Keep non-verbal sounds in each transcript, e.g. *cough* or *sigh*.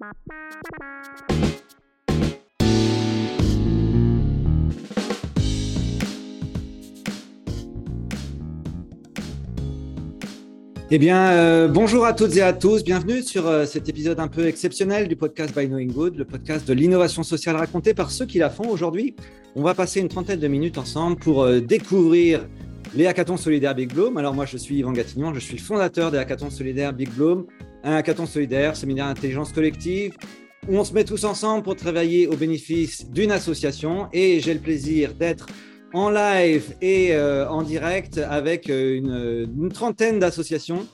Eh bien, euh, bonjour à toutes et à tous. Bienvenue sur euh, cet épisode un peu exceptionnel du podcast By Knowing Good, le podcast de l'innovation sociale racontée par ceux qui la font. Aujourd'hui, on va passer une trentaine de minutes ensemble pour euh, découvrir les hackathons solidaires Big Bloom. Alors, moi, je suis Yvan Gatignon, je suis fondateur des hackathons solidaires Big Bloom, un hackathon solidaire, séminaire d'intelligence collective, où on se met tous ensemble pour travailler au bénéfice d'une association. Et j'ai le plaisir d'être en live et euh, en direct avec euh, une, trentaine d'associations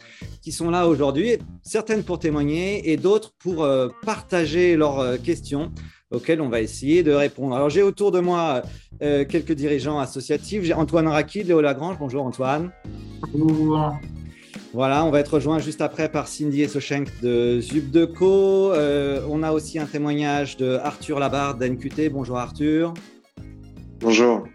qui sont là aujourd'hui, certaines pour témoigner et d'autres pour euh, partager leurs questions auxquelles on va essayer de répondre. Alors j'ai autour de moi quelques dirigeants associatifs. J'ai Antoine Raki, Léo Lagrange. Bonjour Antoine. Bonjour. Voilà, on va être rejoint juste après par Cindy Esochenk de Zubdeco. on a aussi un témoignage de Arthur Labarde d'NQT. Bonjour Arthur. Bonjour.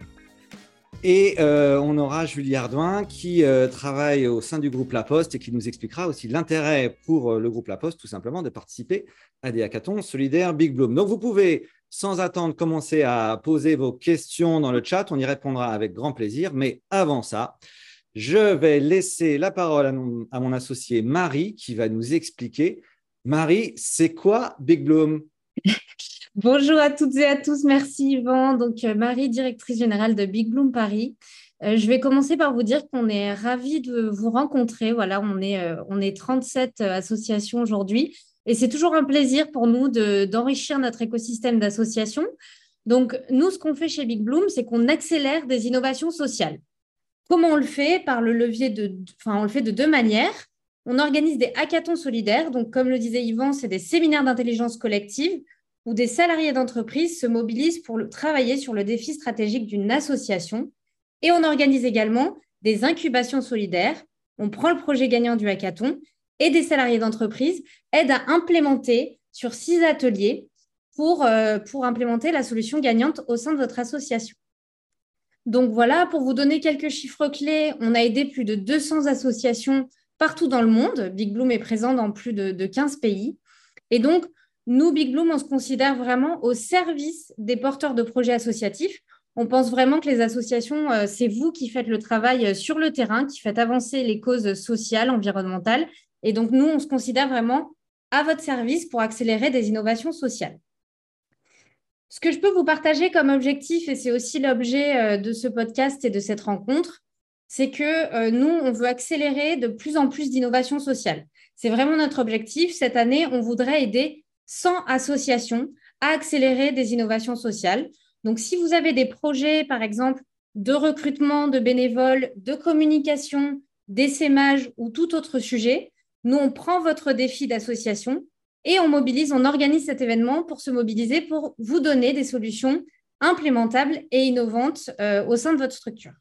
Et euh, on aura Julie Ardouin qui euh, travaille au sein du groupe La Poste et qui nous expliquera aussi l'intérêt pour euh, le groupe La Poste, tout simplement, de participer à des hackathons solidaires Big Bloom. Donc, vous pouvez, sans attendre, commencer à poser vos questions dans le chat. On y répondra avec grand plaisir. Mais avant ça, je vais laisser la parole à mon, à mon associé Marie qui va nous expliquer. Marie, c'est quoi Big Bloom? *laughs* Bonjour à toutes et à tous, merci Yvan. Donc euh, Marie, directrice générale de Big Bloom Paris. Euh, je vais commencer par vous dire qu'on est ravis de vous rencontrer. Voilà, on est, euh, on est 37 associations aujourd'hui et c'est toujours un plaisir pour nous d'enrichir notre écosystème d'associations. Donc nous, ce qu'on fait chez Big Bloom, c'est qu'on accélère des innovations sociales. Comment on le fait Par le levier de, enfin, on le fait de deux manières. On organise des hackathons solidaires. Donc, comme le disait Yvan, c'est des séminaires d'intelligence collective où des salariés d'entreprise se mobilisent pour travailler sur le défi stratégique d'une association. Et on organise également des incubations solidaires. On prend le projet gagnant du hackathon et des salariés d'entreprise aident à implémenter sur six ateliers pour, euh, pour implémenter la solution gagnante au sein de votre association. Donc voilà, pour vous donner quelques chiffres clés, on a aidé plus de 200 associations partout dans le monde. Big Bloom est présent dans plus de, de 15 pays. Et donc, nous, Big Bloom, on se considère vraiment au service des porteurs de projets associatifs. On pense vraiment que les associations, euh, c'est vous qui faites le travail euh, sur le terrain, qui faites avancer les causes sociales, environnementales. Et donc, nous, on se considère vraiment à votre service pour accélérer des innovations sociales. Ce que je peux vous partager comme objectif, et c'est aussi l'objet euh, de ce podcast et de cette rencontre, c'est que nous, on veut accélérer de plus en plus d'innovations sociales. C'est vraiment notre objectif. Cette année, on voudrait aider 100 associations à accélérer des innovations sociales. Donc, si vous avez des projets, par exemple, de recrutement de bénévoles, de communication, d'essaimage ou tout autre sujet, nous, on prend votre défi d'association et on mobilise, on organise cet événement pour se mobiliser, pour vous donner des solutions implémentables et innovantes euh, au sein de votre structure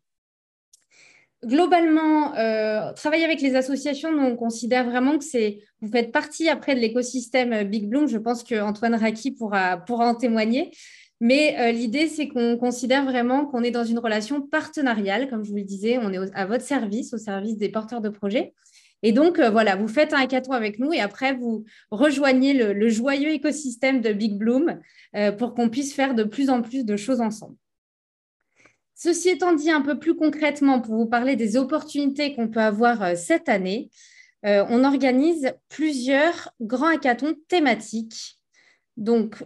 globalement, euh, travailler avec les associations, nous, on considère vraiment que c'est, vous faites partie après de l'écosystème euh, Big Bloom. Je pense qu'Antoine Raki pourra, pourra en témoigner. Mais l'idée, c'est qu'on considère vraiment qu'on est dans une relation partenariale. Comme je vous le disais, on est à votre service, au service des porteurs de projets. Et donc, voilà, vous faites un hackathon avec nous et après, vous rejoignez le, joyeux écosystème de Big Bloom pour qu'on puisse faire de plus en plus de choses ensemble. Ceci étant dit, un peu plus concrètement, pour vous parler des opportunités qu'on peut avoir euh, cette année, euh, on organise plusieurs grands hackathons thématiques. Donc,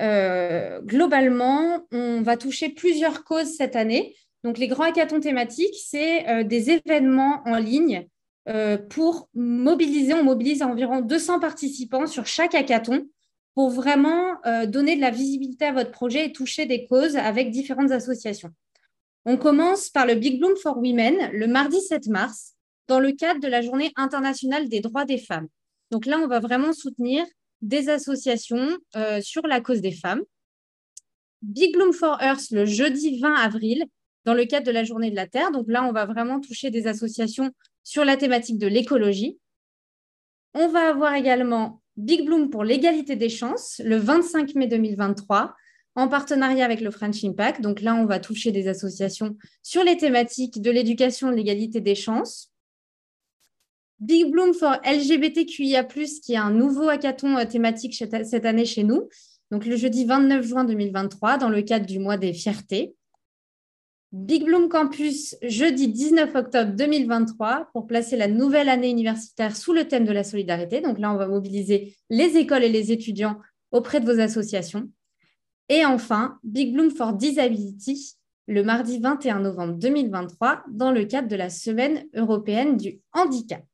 euh, globalement, on va toucher plusieurs causes cette année. Donc, les grands hackathons thématiques, c'est des événements en ligne pour mobiliser. On mobilise environ 200 participants sur chaque hackathon pour vraiment donner de la visibilité à votre projet et toucher des causes avec différentes associations. On commence par le Big Bloom for Women le mardi 7 mars dans le cadre de la Journée internationale des droits des femmes. Donc là, on va vraiment soutenir des associations euh, sur la cause des femmes. Big Bloom for Earth le jeudi 20 avril dans le cadre de la Journée de la Terre. Donc là, on va vraiment toucher des associations sur la thématique de l'écologie. On va avoir également Big Bloom pour l'égalité des chances le 25 mai 2023 en partenariat avec le French Impact. Donc là, on va toucher des associations sur les thématiques de l'éducation, de l'égalité des chances. Big Bloom for LGBTQIA, qui est un nouveau hackathon thématique cette année chez nous. Donc, le jeudi 29 juin 2023, dans le cadre du mois des fiertés. Big Bloom Campus, jeudi 19 octobre 2023, pour placer la nouvelle année universitaire sous le thème de la solidarité. Donc là, on va mobiliser les écoles et les étudiants auprès de vos associations. Et enfin, Big Bloom for Disability, le mardi 21 novembre 2023, dans le cadre de la Semaine européenne du handicap.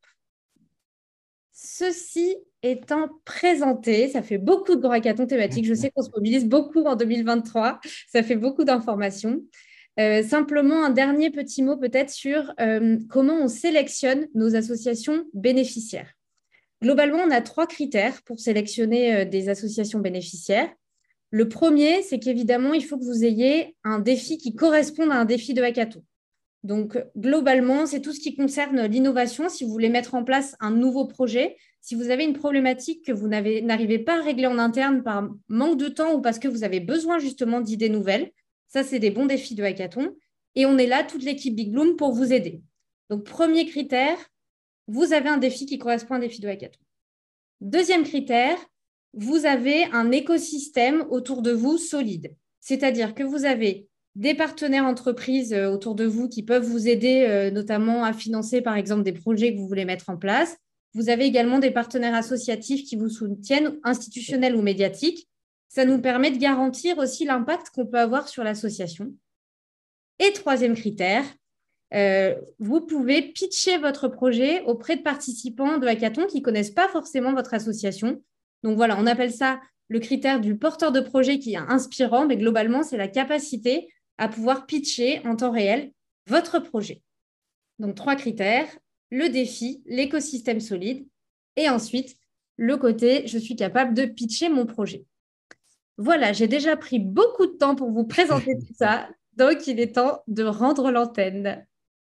Ceci étant présenté, ça fait beaucoup de grands hackathons thématiques. Je sais qu'on se mobilise beaucoup en 2023. Ça fait beaucoup d'informations. Euh, simplement, un dernier petit mot peut-être sur euh, comment on sélectionne nos associations bénéficiaires. Globalement, on a trois critères pour sélectionner euh, des associations bénéficiaires. Le premier, c'est qu'évidemment, il faut que vous ayez un défi qui corresponde à un défi de hackathon. Donc, globalement, c'est tout ce qui concerne l'innovation. Si vous voulez mettre en place un nouveau projet, si vous avez une problématique que vous n'arrivez pas à régler en interne par manque de temps ou parce que vous avez besoin justement d'idées nouvelles, ça, c'est des bons défis de hackathon. Et on est là, toute l'équipe Big Bloom, pour vous aider. Donc, premier critère, vous avez un défi qui correspond à un défi de hackathon. Deuxième critère, vous avez un écosystème autour de vous solide. C'est-à-dire que vous avez des partenaires entreprises euh, autour de vous qui peuvent vous aider euh, notamment à financer, par exemple, des projets que vous voulez mettre en place. Vous avez également des partenaires associatifs qui vous soutiennent, institutionnels ou médiatiques. Ça nous permet de garantir aussi l'impact qu'on peut avoir sur l'association. Et troisième critère, euh, vous pouvez pitcher votre projet auprès de participants de hackathon qui ne connaissent pas forcément votre association. Donc voilà, on appelle ça le critère du porteur de projet qui est inspirant, mais globalement, c'est la capacité à pouvoir pitcher en temps réel votre projet. Donc trois critères, le défi, l'écosystème solide, et ensuite le côté, je suis capable de pitcher mon projet. Voilà, j'ai déjà pris beaucoup de temps pour vous présenter tout ça. Donc, il est temps de rendre l'antenne.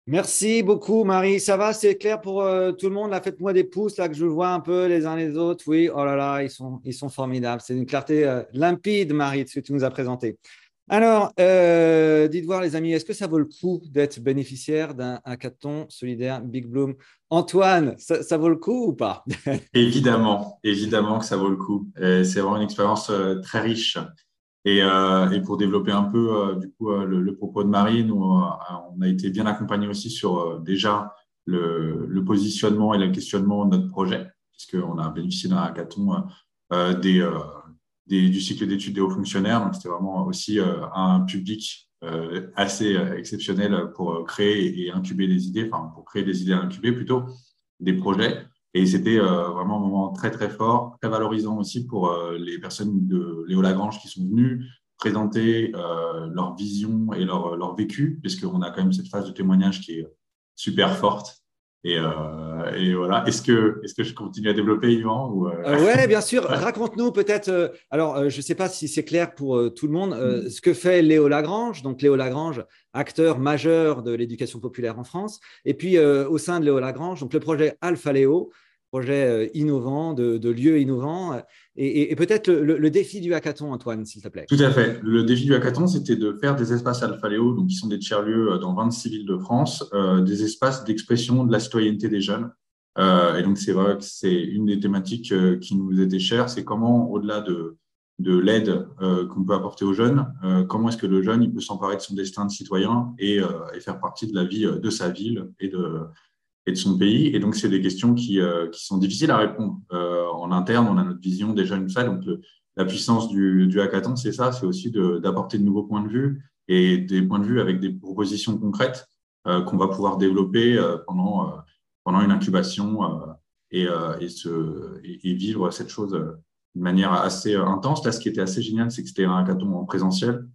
Merci beaucoup, Marie. Ça va, c'est clair pour euh, tout le monde. faites-moi des pouces, là, que je vois un peu les uns les autres. Oui, oh là là, ils sont, ils sont formidables. C'est une clarté euh, limpide, Marie, de ce que tu nous as présenté. Alors, euh, dites voir les amis, est-ce que ça vaut le coup d'être bénéficiaire d'un hackathon solidaire Big Bloom? Antoine, ça, vaut le coup ou pas? *laughs* Évidemment, évidemment que ça vaut le coup. C'est vraiment une expérience euh, très riche. Euh, et, pour développer un peu du coup le, propos de Marie, nous, on a été bien accompagnés aussi sur déjà le, le, positionnement et le questionnement de notre projet, puisqu'on a bénéficié d'un hackathon des du cycle d'études des hauts fonctionnaires. Donc, c'était vraiment aussi euh, un public euh, assez euh, exceptionnel pour créer et incuber des idées, enfin, pour créer des idées à incuber plutôt, des projets. Et c'était vraiment un moment très, très fort, très valorisant aussi pour les personnes de Léo Lagrange qui sont venues présenter leur vision et leur, leur vécu, puisqu'on a quand même cette phase de témoignage qui est super forte euh, et, voilà. Est-ce que, est que je continue à développer, Yvan ou euh? Euh, Oui, bien sûr. *laughs* Raconte-nous peut-être. alors, je ne sais pas si c'est clair pour tout le monde, mm. ce que fait Léo Lagrange. Donc, Léo Lagrange, acteur majeur de l'éducation populaire en France. Et puis, au sein de Léo Lagrange, donc le projet Alpha Léo, projet euh, innovant, de, de lieux innovants. Et, peut-être le, défi du hackathon, Antoine, s'il te plaît. Tout à fait. Le défi du hackathon, c'était de faire des espaces Alphaléo, donc qui sont des tiers-lieux euh, dans 26 villes de France, euh, des espaces d'expression de la citoyenneté des jeunes. et donc, c'est vrai que c'est une des thématiques qui nous était chère, c'est comment, au-delà de, de l'aide qu'on peut apporter aux jeunes, comment est-ce que le jeune il peut s'emparer de son destin de citoyen et, et, faire partie de la vie de sa ville et de, et de son pays. Et donc, c'est des questions qui, euh, sont difficiles à répondre. Euh, en interne, on a notre vision déjà une fois. Donc, la puissance du, hackathon, c'est ça, c'est aussi d'apporter de, nouveaux points de vue et des points de vue avec des propositions concrètes euh, qu'on va pouvoir développer pendant, une incubation et, vivre cette chose de manière assez intense. Là, ce qui était assez génial, c'est que c'était un hackathon en présentiel.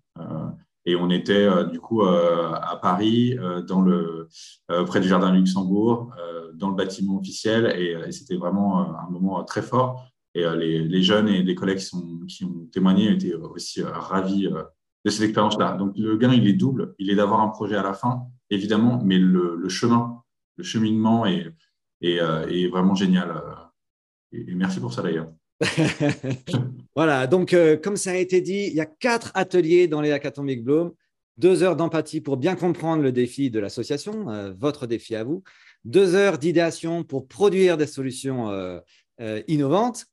Et on était euh, du coup euh, à Paris, euh, près du Jardin Luxembourg, dans le bâtiment officiel. Et, c'était vraiment un moment très fort. Et les, jeunes et les collègues qui ont témoigné étaient aussi ravis de cette expérience-là. Donc le gain, il est double. Il est d'avoir un projet à la fin, évidemment, mais le, chemin, le cheminement est, est, vraiment génial. et merci pour ça d'ailleurs. *laughs* voilà, donc euh, comme ça a été dit, il y a quatre ateliers dans les hackathons Big Bloom, deux heures d'empathie pour bien comprendre le défi de l'association, euh, votre défi à vous, deux heures d'idéation pour produire des solutions euh, innovantes,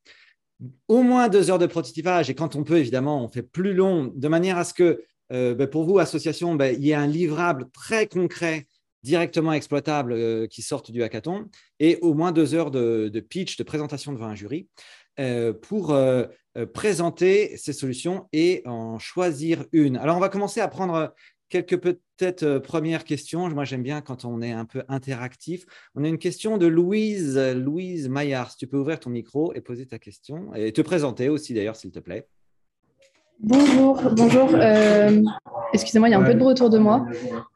au moins deux heures de prototypage, et quand on peut, évidemment, on fait plus long, de manière à ce que ben, pour vous, association, ben, il y ait un livrable très concret directement exploitable qui sorte du hackathon et au moins deux heures de pitch, de présentation devant un jury pour présenter ces solutions et en choisir une. Alors, on va commencer à prendre quelques peut-être euh, premières questions. Moi, j'aime bien quand on est un peu interactif. On a une question de Louise, Louise Maillard. tu peux ouvrir ton micro et poser ta question et te présenter aussi d'ailleurs, s'il te plaît. Bonjour, bonjour. Euh, excusez-moi, il y a un peu de bruit autour de moi.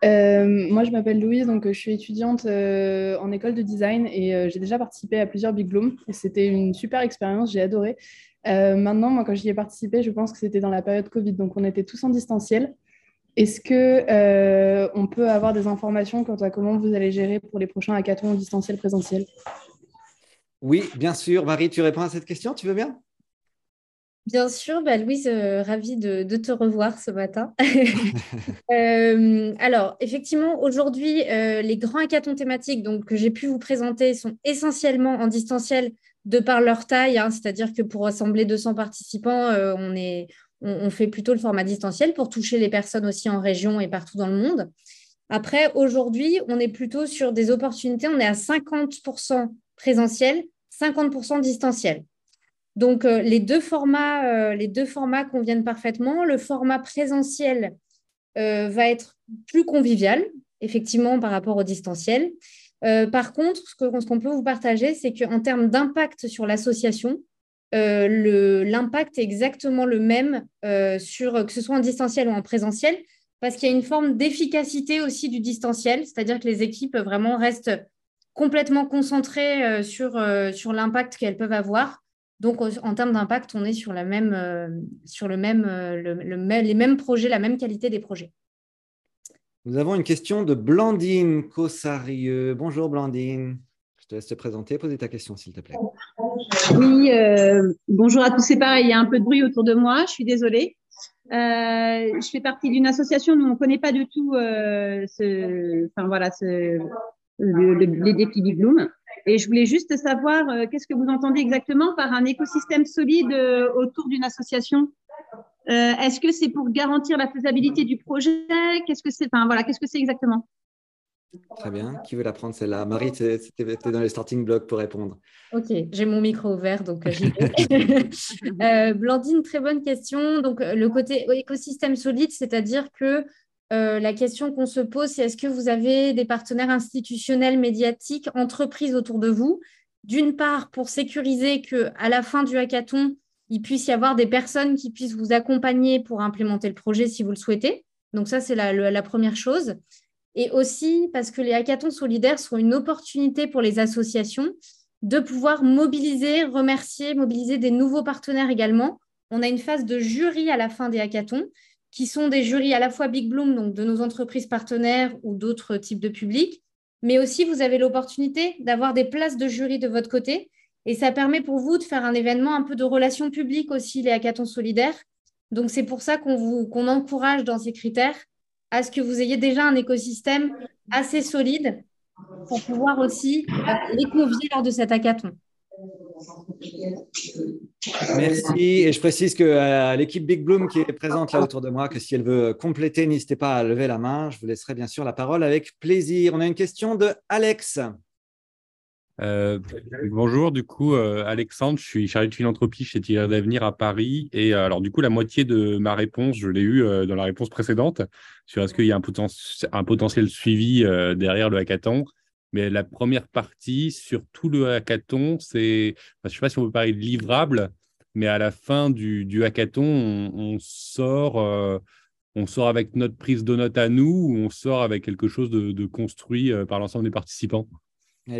Euh, moi, je m'appelle Louise, donc je suis étudiante en école de design et j'ai déjà participé à plusieurs Big Bloom. C'était une super expérience, j'ai adoré. maintenant, moi, quand j'y ai participé, je pense que c'était dans la période Covid, donc on était tous en distanciel. Est-ce que euh, on peut avoir des informations quant à comment vous allez gérer pour les prochains hackathons distanciel présentiel Oui, bien sûr. Marie, tu réponds à cette question, tu veux bien? Bien sûr, bah, Louise, euh, ravie de, te revoir ce matin. *laughs* *laughs* Euh, alors, effectivement, aujourd'hui, les grands hackathons thématiques donc, que j'ai pu vous présenter sont essentiellement en distanciel de par leur taille, hein. c'est-à-dire que pour rassembler 200 participants, on, est, on, fait plutôt le format distanciel pour toucher les personnes aussi en région et partout dans le monde. Après, aujourd'hui, on est plutôt sur des opportunités, on est à 50% présentiel, 50% distanciel. Donc, euh, les, deux formats, euh, les deux formats conviennent parfaitement. Le format présentiel euh, va être plus convivial, effectivement, par rapport au distanciel. par contre, ce qu'on peut vous partager, c'est qu'en termes d'impact sur l'association, l'impact est exactement le même sur que ce soit en distanciel ou en présentiel, parce qu'il y a une forme d'efficacité aussi du distanciel, c'est-à-dire que les équipes vraiment restent complètement concentrées sur l'impact qu'elles peuvent avoir. Donc, en termes d'impact, on est sur, la même, sur le même, le, les mêmes projets, la même qualité des projets. Nous avons une question de Blandine Cossarieux. Bonjour Blandine. Je te laisse te présenter, poser ta question, s'il te plaît. Oui, euh, bonjour à tous. C'est pareil, il y a un peu de bruit autour de moi. Je suis désolée. Euh, je fais partie d'une association où on ne connaît pas du tout euh, ce, enfin voilà, ce, les défis Big Bloom. Et je voulais juste savoir qu'est-ce que vous entendez exactement par un écosystème solide autour d'une association? Est-ce que c'est pour garantir la faisabilité du projet? Qu'est-ce que c'est Enfin voilà, qu'est-ce que c'est exactement? Très bien. Qui veut la prendre celle-là? Marie, tu es, dans les starting blocks pour répondre. Ok, j'ai mon micro ouvert, donc euh, j'y vais. *laughs* Euh, Blandine, très bonne question. Donc, euh, le côté écosystème solide, c'est-à-dire que la question qu'on se pose, c'est est-ce que vous avez des partenaires institutionnels, médiatiques, entreprises autour de vous? D'une part, pour sécuriser qu'à la fin du hackathon, il puisse y avoir des personnes qui puissent vous accompagner pour implémenter le projet si vous le souhaitez. Donc, ça, c'est la première chose et aussi parce que les hackathons solidaires sont une opportunité pour les associations de pouvoir mobiliser, remercier, mobiliser des nouveaux partenaires également. On a une phase de jury à la fin des hackathons, qui sont des jurys à la fois Big Bloom, donc de nos entreprises partenaires ou d'autres types de publics, mais aussi vous avez l'opportunité d'avoir des places de jury de votre côté. Et ça permet pour vous de faire un événement un peu de relations publiques aussi, les hackathons solidaires. Donc c'est pour ça qu'on vous encourage dans ces critères à ce que vous ayez déjà un écosystème assez solide pour pouvoir aussi euh, les convier lors de cet hackathon. Merci. Et je précise que euh, l'équipe Big Bloom qui est présente là autour de moi, que si elle veut compléter, n'hésitez pas à lever la main. Je vous laisserai bien sûr la parole avec plaisir. On a une question de Alex. Euh, bonjour, du coup, euh, Alexandre, je suis chargé de philanthropie chez Tireur d'Avenir à Paris. Et alors, du coup, la moitié de ma réponse, je l'ai eue dans la réponse précédente sur est-ce qu'il y a un, un potentiel suivi derrière le hackathon. Mais la première partie sur tout le hackathon, c'est, je ne sais pas si on peut parler de livrable, mais à la fin du, du hackathon, on, sort, on sort avec notre prise de notes à nous ou on sort avec quelque chose de, construit par l'ensemble des participants.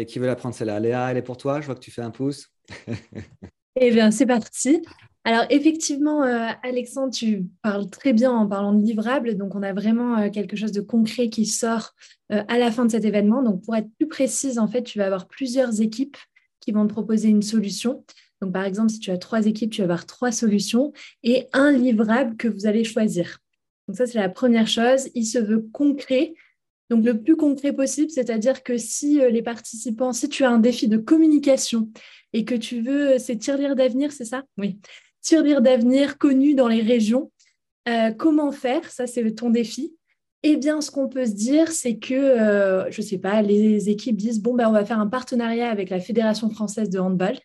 Qui veut la prendre celle-là? Léa, elle est pour toi. Je vois que tu fais un pouce. *laughs* eh bien, c'est parti. Alors, effectivement, euh, Alexandre, tu parles très bien en parlant de livrable. Donc, on a vraiment euh, quelque chose de concret qui sort euh, à la fin de cet événement. Donc, pour être plus précise, en fait, tu vas avoir plusieurs équipes qui vont te proposer une solution. Donc, par exemple, si tu as trois équipes, tu vas avoir trois solutions et un livrable que vous allez choisir. Donc, ça, c'est la première chose. Il se veut concret Donc, le plus concret possible, c'est-à-dire que si les participants, si tu as un défi de communication et que tu veux, c'est tirelire d'avenir, c'est ça? Oui. Tirelire d'avenir connu dans les régions, comment faire? Ça, c'est ton défi. Eh bien, ce qu'on peut se dire, c'est que, euh, je ne sais pas, les équipes disent, bon, ben, on va faire un partenariat avec la Fédération française de handball.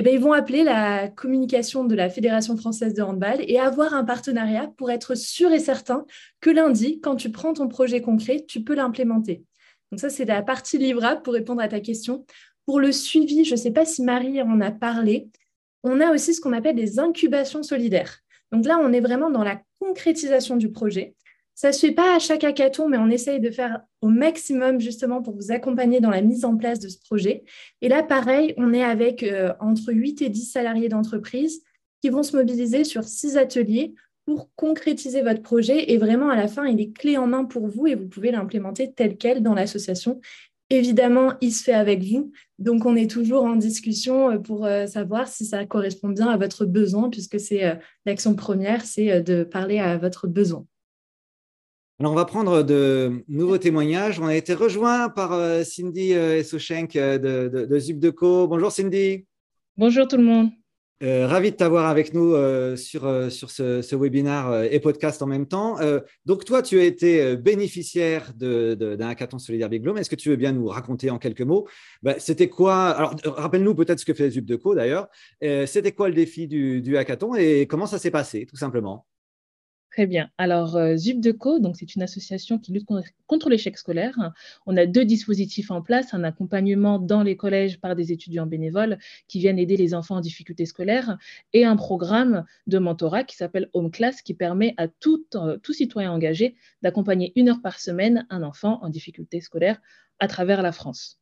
Eh bien, ils vont appeler la communication de la Fédération française de handball et avoir un partenariat pour être sûr et certain que lundi, quand tu prends ton projet concret, tu peux l'implémenter. Donc ça, c'est la partie livrable pour répondre à ta question. Pour le suivi, je ne sais pas si Marie en a parlé, on a aussi ce qu'on appelle des incubations solidaires. Donc là, on est vraiment dans la concrétisation du projet. Ça ne se fait pas à chaque hackathon, mais on essaye de faire au maximum justement pour vous accompagner dans la mise en place de ce projet. Et là, pareil, on est avec euh, entre 8 et 10 salariés d'entreprise qui vont se mobiliser sur six ateliers pour concrétiser votre projet. Et vraiment, à la fin, il est clé en main pour vous et vous pouvez l'implémenter tel quel dans l'association. Évidemment, il se fait avec vous. Donc, on est toujours en discussion euh, pour euh, savoir si ça correspond bien à votre besoin, puisque c'est l'action première, c'est de parler à votre besoin. Alors, on va prendre de nouveaux témoignages. On a été rejoint par euh, Cindy euh, Esochenk euh, de, de, de Zubdeco. Bonjour Cindy. Bonjour tout le monde. ravi de t'avoir avec nous sur, sur ce, ce webinaire et podcast en même temps. donc, toi, tu as été bénéficiaire d'un hackathon solidaire Big. Est-ce que tu veux bien nous raconter en quelques mots bah, C'était quoi Alors, rappelle-nous peut-être ce que fait Zubdeco d'ailleurs. C'était quoi le défi du, du hackathon et comment ça s'est passé, tout simplement? Très bien. Alors, euh, ZUPDECO, donc c'est une association qui lutte contre l'échec scolaire. On a deux dispositifs en place, un accompagnement dans les collèges par des étudiants bénévoles qui viennent aider les enfants en difficulté scolaire et un programme de mentorat qui s'appelle Home Class qui permet à tout, euh, citoyen engagé d'accompagner une heure par semaine un enfant en difficulté scolaire à travers la France.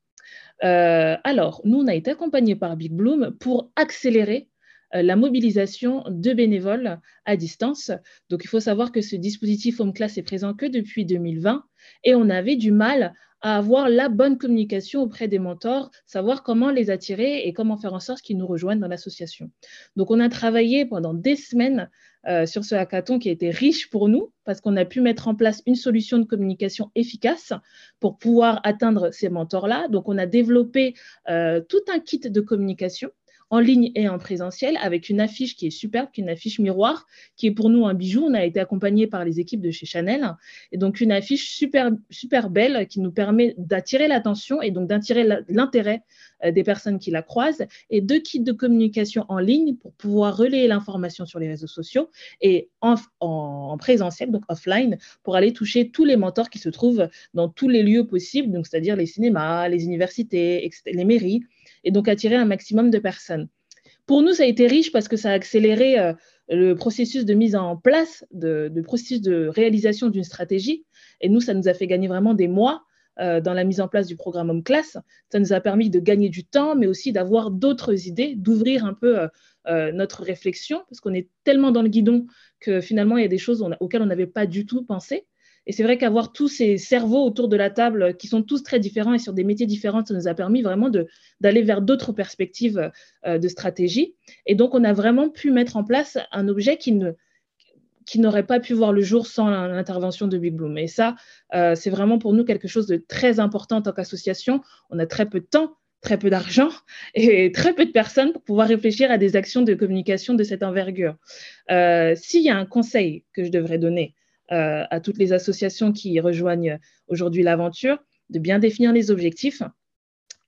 Euh, alors, nous, on a été accompagnés par Big Bloom pour accélérer la mobilisation de bénévoles à distance. Donc, il faut savoir que ce dispositif Home Class est présent que depuis 2020 et on avait du mal à avoir la bonne communication auprès des mentors, savoir comment les attirer et comment faire en sorte qu'ils nous rejoignent dans l'association. Donc, on a travaillé pendant des semaines euh, sur ce hackathon qui a été riche pour nous parce qu'on a pu mettre en place une solution de communication efficace pour pouvoir atteindre ces mentors-là. Donc, on a développé euh, tout un kit de communication en ligne et en présentiel, avec une affiche qui est superbe, qui est une affiche miroir, qui est pour nous un bijou. On a été accompagné par les équipes de chez Chanel. Et donc, une affiche super, super belle qui nous permet d'attirer l'attention et donc d'attirer l'intérêt euh, des personnes qui la croisent. Et deux kits de communication en ligne pour pouvoir relayer l'information sur les réseaux sociaux et en, en, présentiel, donc offline, pour aller toucher tous les mentors qui se trouvent dans tous les lieux possibles, donc c'est-à-dire les cinémas, les universités, les mairies et donc attirer un maximum de personnes. Pour nous, ça a été riche parce que ça a accéléré euh, le processus de mise en place, de, processus de réalisation d'une stratégie. Et nous, ça nous a fait gagner vraiment des mois euh, dans la mise en place du programme Home Class. Ça nous a permis de gagner du temps, mais aussi d'avoir d'autres idées, d'ouvrir un peu euh, notre réflexion, parce qu'on est tellement dans le guidon que finalement, il y a des choses auxquelles on n'avait pas du tout pensé. Et c'est vrai qu'avoir tous ces cerveaux autour de la table qui sont tous très différents et sur des métiers différents, ça nous a permis vraiment d'aller vers d'autres perspectives euh, de stratégie. Et donc, on a vraiment pu mettre en place un objet qui n'aurait pas pu voir le jour sans l'intervention de Big Bloom. Et ça, euh, c'est vraiment pour nous quelque chose de très important en tant qu'association. On a très peu de temps, très peu d'argent *laughs* et très peu de personnes pour pouvoir réfléchir à des actions de communication de cette envergure. Euh, s'il y a un conseil que je devrais donner euh, à toutes les associations qui rejoignent aujourd'hui l'aventure, de bien définir les objectifs.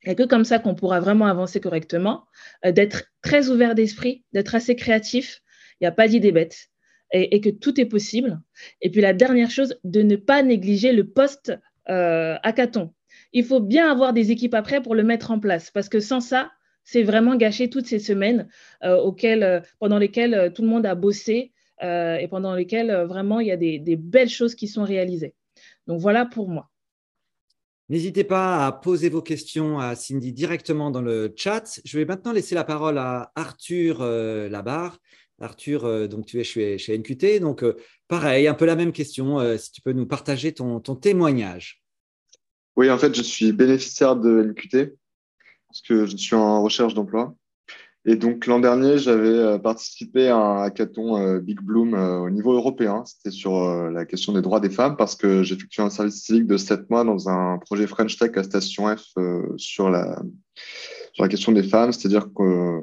A que comme ça qu'on pourra vraiment avancer correctement, euh, d'être très ouvert d'esprit, d'être assez créatif. Il n'y a pas d'idée bête et, que tout est possible. Et puis la dernière chose, de ne pas négliger le post euh, hackathon. Il faut bien avoir des équipes après pour le mettre en place parce que sans ça, c'est vraiment gâcher toutes ces semaines auxquelles, pendant lesquelles tout le monde a bossé euh, et pendant lesquelles euh, vraiment il y a des, belles choses qui sont réalisées. Donc voilà pour moi. N'hésitez pas à poser vos questions à Cindy directement dans le chat. Je vais maintenant laisser la parole à Arthur euh, Labarre. Arthur, donc tu es chez, chez NQT. Donc pareil, un peu la même question. si tu peux nous partager ton, ton, témoignage. Oui, en fait, je suis bénéficiaire de NQT parce que je suis en recherche d'emploi. Et donc l'an dernier, j'avais participé à un hackathon Big Bloom au niveau européen. C'était sur la question des droits des femmes parce que j'effectue un service civique de sept mois dans un projet French Tech à Station F sur la, sur la question des femmes. C'est-à-dire que,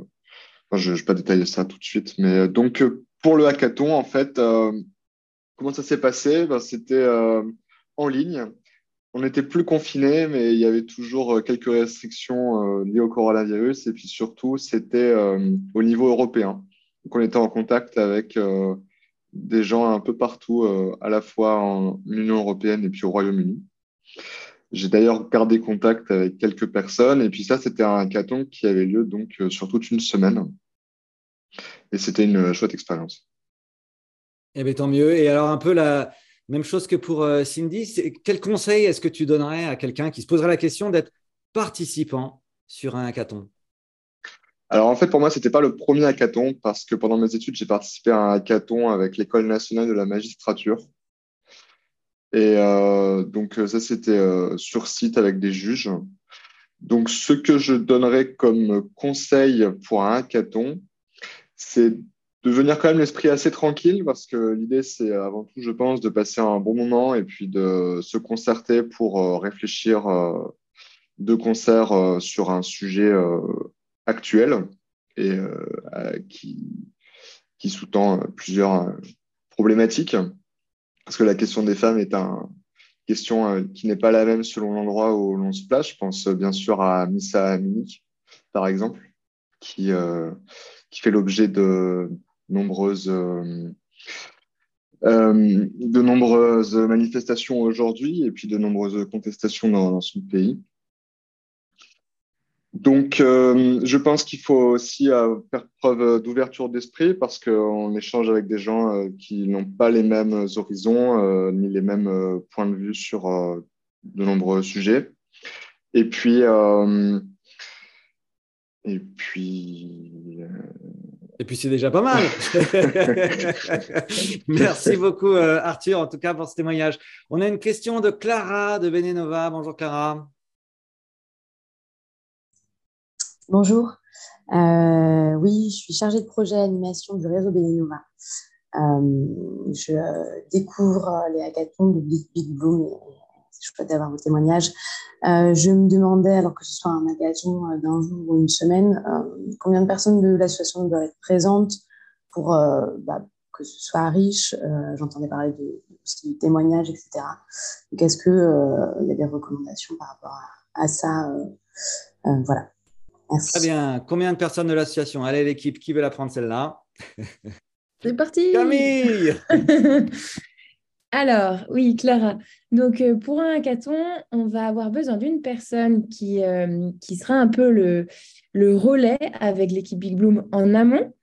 je ne vais pas détailler ça tout de suite, mais donc pour le hackathon, en fait, comment ça s'est passé? Ben, C'était en ligne on n'était plus confinés, mais il y avait toujours euh, quelques restrictions euh, liées au coronavirus. Et puis surtout, c'était euh, au niveau européen. Donc, on était en contact avec des gens un peu partout, à la fois en Union européenne et puis au Royaume-Uni. J'ai d'ailleurs gardé contact avec quelques personnes. Et puis ça, c'était un hackathon qui avait lieu donc sur toute une semaine. Et c'était une chouette expérience. Eh bien, tant mieux. Et alors, un peu la, même chose que pour euh, Cindy. Quel conseil est-ce que tu donnerais à quelqu'un qui se poserait la question d'être participant sur un hackathon? Alors en fait, pour moi, ce n'était pas le premier hackathon parce que pendant mes études, j'ai participé à un hackathon avec l'École nationale de la magistrature. Et euh, donc ça, c'était euh, sur site avec des juges. Donc ce que je donnerais comme conseil pour un hackathon, c'est de venir quand même l'esprit assez tranquille parce que l'idée, c'est avant tout, je pense, de passer un bon moment et puis de se concerter pour euh, réfléchir euh, de concert euh, sur un sujet actuel et qui, sous-tend plusieurs problématiques. Parce que la question des femmes est une question qui n'est pas la même selon l'endroit où l'on se place. Je pense bien sûr à Missa Amini, par exemple, qui, qui fait l'objet de euh, euh, de nombreuses manifestations aujourd'hui et puis de nombreuses contestations dans, son pays. Donc, euh, je pense qu'il faut aussi faire preuve d'ouverture d'esprit parce qu'on échange avec des gens qui n'ont pas les mêmes horizons ni les mêmes points de vue sur de nombreux sujets. Et puis, et puis, et puis c'est déjà pas mal. *laughs* Merci beaucoup euh, Arthur, en tout cas pour ce témoignage. On a une question de Clara de Benenova. Bonjour Clara. Bonjour. Euh, oui, je suis chargée de projet animation du réseau Benenova. Euh, je découvre les hackathons de Big, Big Bloom je chouette d'avoir vos témoignages. Euh, je me demandais, alors que ce soit un magasin euh, d'un jour ou une semaine, euh, combien de personnes de l'association doivent être présentes pour bah, que ce soit riche. J'entendais parler de, de, témoignages, etc. Donc, est-ce qu'il y a des recommandations par rapport à, ça Voilà. Merci. Très bien. Combien de personnes de l'association? Allez, l'équipe, qui veut la prendre celle-là? C'est parti Camille *laughs* Alors, oui, Clara. Donc, euh, pour un hackathon, on va avoir besoin d'une personne qui, euh, sera un peu le, le relais avec l'équipe Big Bloom en amont,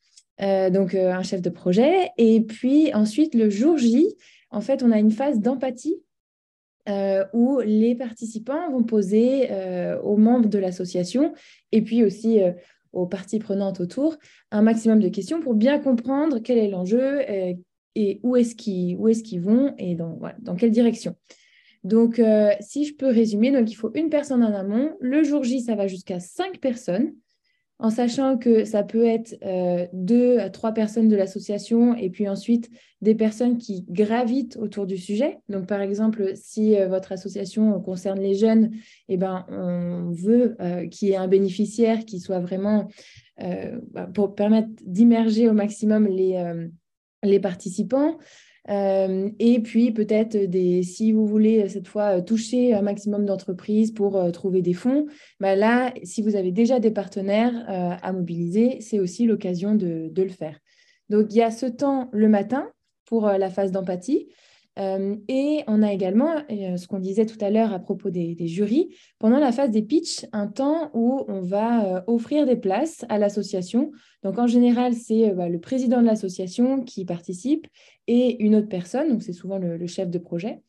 euh, donc un chef de projet. Et puis ensuite, le jour J, en fait, on a une phase d'empathie où les participants vont poser aux membres de l'association et puis aussi aux parties prenantes autour un maximum de questions pour bien comprendre quel est l'enjeu, et où est-ce qu'ils est vont et dans, dans quelle direction. Donc, euh, si je peux résumer, donc il faut une personne en amont. Le jour J, ça va jusqu'à cinq personnes, en sachant que ça peut être euh, deux à trois personnes de l'association et puis ensuite des personnes qui gravitent autour du sujet. Donc, par exemple, si euh, votre association concerne les jeunes, eh ben, on veut qu'il y ait un bénéficiaire qui soit vraiment bah, pour permettre d'immerger au maximum les les participants. Euh, et puis peut-être des, si vous voulez cette fois toucher un maximum d'entreprises pour euh, trouver des fonds, bah là, si vous avez déjà des partenaires euh, à mobiliser, c'est aussi l'occasion de, de, le faire. Donc il y a ce temps le matin pour la phase d'empathie. Euh, et on a également, euh, ce qu'on disait tout à l'heure à propos des, jurys, pendant la phase des pitchs, un temps où on va euh, offrir des places à l'association. Donc en général, c'est bah, le président de l'association qui participe et une autre personne, donc c'est souvent le, chef de projet.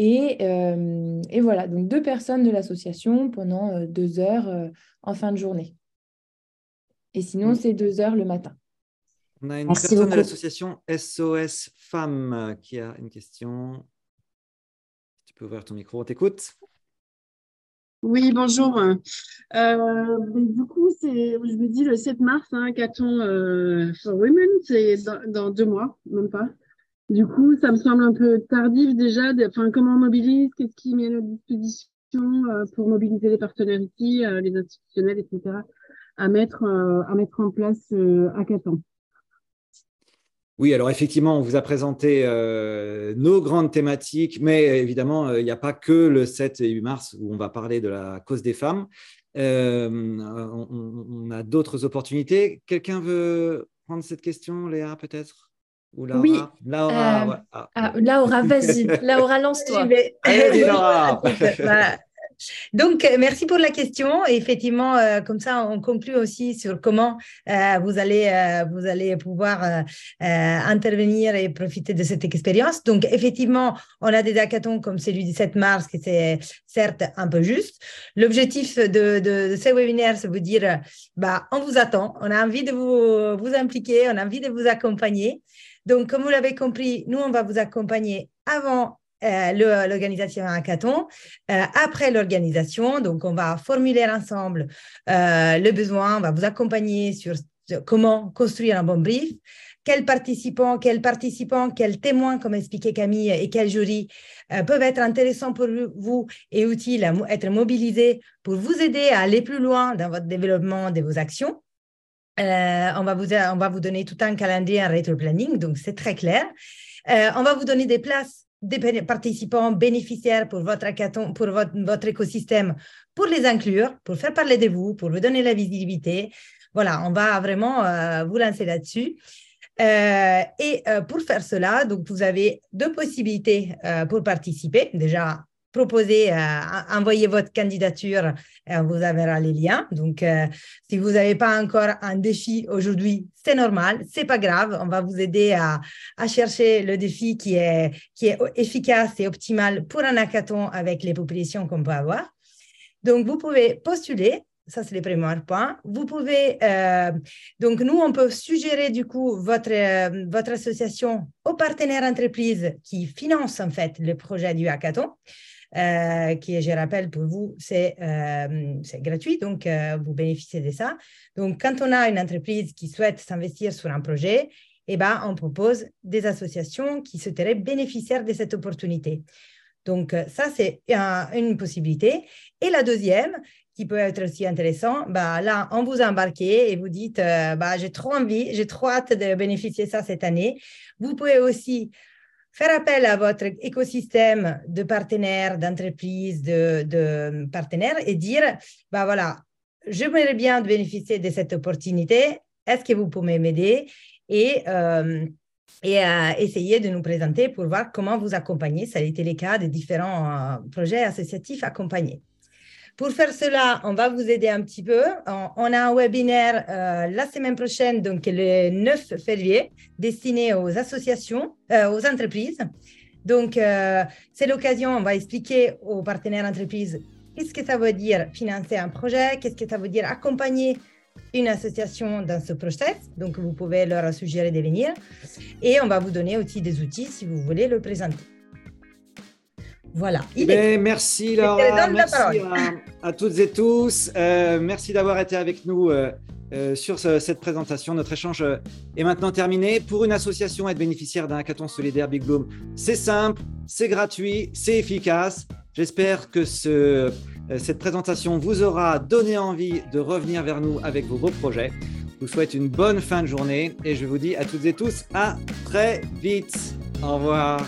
Et, et, voilà, donc deux personnes de l'association pendant deux heures en fin de journée. Et sinon, c'est deux heures le matin. On a une personne de l'association SOS Femmes qui a une question. Tu peux ouvrir ton micro, on t'écoute. Oui, bonjour. Euh, du coup, c'est, je me dis le 7 mars, un hein, hackathon euh, for Women, c'est dans, deux mois, même pas. Du coup, ça me semble un peu tardif déjà. Enfin, comment on mobilise Qu'est-ce qui met à notre disposition euh, pour mobiliser les partenaires ici, euh, les institutionnels, etc., à mettre, euh, à mettre en place hackathon oui, alors effectivement, on vous a présenté nos grandes thématiques, mais évidemment, il n'y a pas que le 7 et 8 mars où on va parler de la cause des femmes. on, a d'autres opportunités. Quelqu'un veut prendre cette question, Léa, peut-être? Ou Laura? Oui. Laura, ah. Ah, Laura vas-y. *laughs* Laura, lance-toi. Allez, Laura. *laughs* Donc, euh, merci pour la question. effectivement, euh, comme ça, on conclut aussi sur comment euh, vous, allez, vous allez pouvoir intervenir et profiter de cette expérience. Donc, effectivement, on a des hackathons comme celui du 7 mars, qui c'est certes un peu juste. L'objectif de, de, de, ces webinaires, c'est vous dire, bah, on vous attend, on a envie de vous, vous impliquer, on a envie de vous accompagner. Donc, comme vous l'avez compris, nous, on va vous accompagner avant euh, l'organisation hackathon. Euh, après l'organisation, donc on va formuler ensemble euh, le besoin, on va vous accompagner sur comment construire un bon brief, quels participants, quels participants, quels témoins, comme expliquait Camille, et quels jurys peuvent être intéressants pour vous et utiles à être mobilisés pour vous aider à aller plus loin dans votre développement de vos actions. on, va vous, on va vous donner tout un calendrier, un rétro-planning, donc c'est très clair. on va vous donner des places des participants bénéficiaires pour votre hackathon, pour votre, votre, écosystème, pour les inclure, pour faire parler de vous, pour vous donner la visibilité. Voilà, on va vraiment euh, vous lancer là-dessus. Euh, et euh, pour faire cela, donc vous avez deux possibilités pour participer. Déjà, proposer, euh, envoyer votre candidature, on vous enverra les liens. Donc, euh, si vous n'avez pas encore un défi aujourd'hui, c'est normal, c'est pas grave. On va vous aider à, à, chercher le défi qui est, qui est efficace et optimal pour un hackathon avec les populations qu'on peut avoir. Donc, vous pouvez postuler. Ça, c'est le premier point. Vous pouvez, euh, donc nous, on peut suggérer du coup votre, votre association aux partenaires entreprises qui financent en fait le projet du hackathon. Euh, qui, je rappelle, pour vous, c'est euh, gratuit, donc euh, vous bénéficiez de ça. Donc, quand on a une entreprise qui souhaite s'investir sur un projet, eh ben, on propose des associations qui se seraient bénéficiaires de cette opportunité. Donc, ça, c'est une possibilité. Et la deuxième, qui peut être aussi intéressant, bah, là, on vous embarque et vous dites, bah, j'ai trop envie, j'ai trop hâte de bénéficier de ça cette année. Vous pouvez aussi faire appel à votre écosystème de partenaires, d'entreprises, de, partenaires et dire, bah voilà, j'aimerais bien bénéficier de cette opportunité. Est-ce que vous pouvez m'aider? Et, euh, euh, essayer de nous présenter pour voir comment vous accompagner. Ça a été le cas des différents euh, projets associatifs accompagnés. Pour faire cela, on va vous aider un petit peu. On, a un webinaire euh, la semaine prochaine, donc le 9 février, destiné aux associations, euh, aux entreprises. Donc, euh, c'est l'occasion, on va expliquer aux partenaires entreprises qu'est-ce que ça veut dire financer un projet, qu'est-ce que ça veut dire accompagner une association dans ce process. Donc, vous pouvez leur suggérer de venir. Et on va vous donner aussi des outils si vous voulez le présenter. Voilà. Ben, merci Laura, merci à, toutes et tous. Euh, merci d'avoir été avec nous euh, euh, sur cette présentation. Notre échange est maintenant terminé. Pour une association, être bénéficiaire d'un hackathon solidaire Big Bloom, c'est simple, c'est gratuit, c'est efficace. J'espère que ce, cette présentation vous aura donné envie de revenir vers nous avec vos beaux projets. Je vous souhaite une bonne fin de journée et je vous dis à toutes et tous à très vite. Au revoir.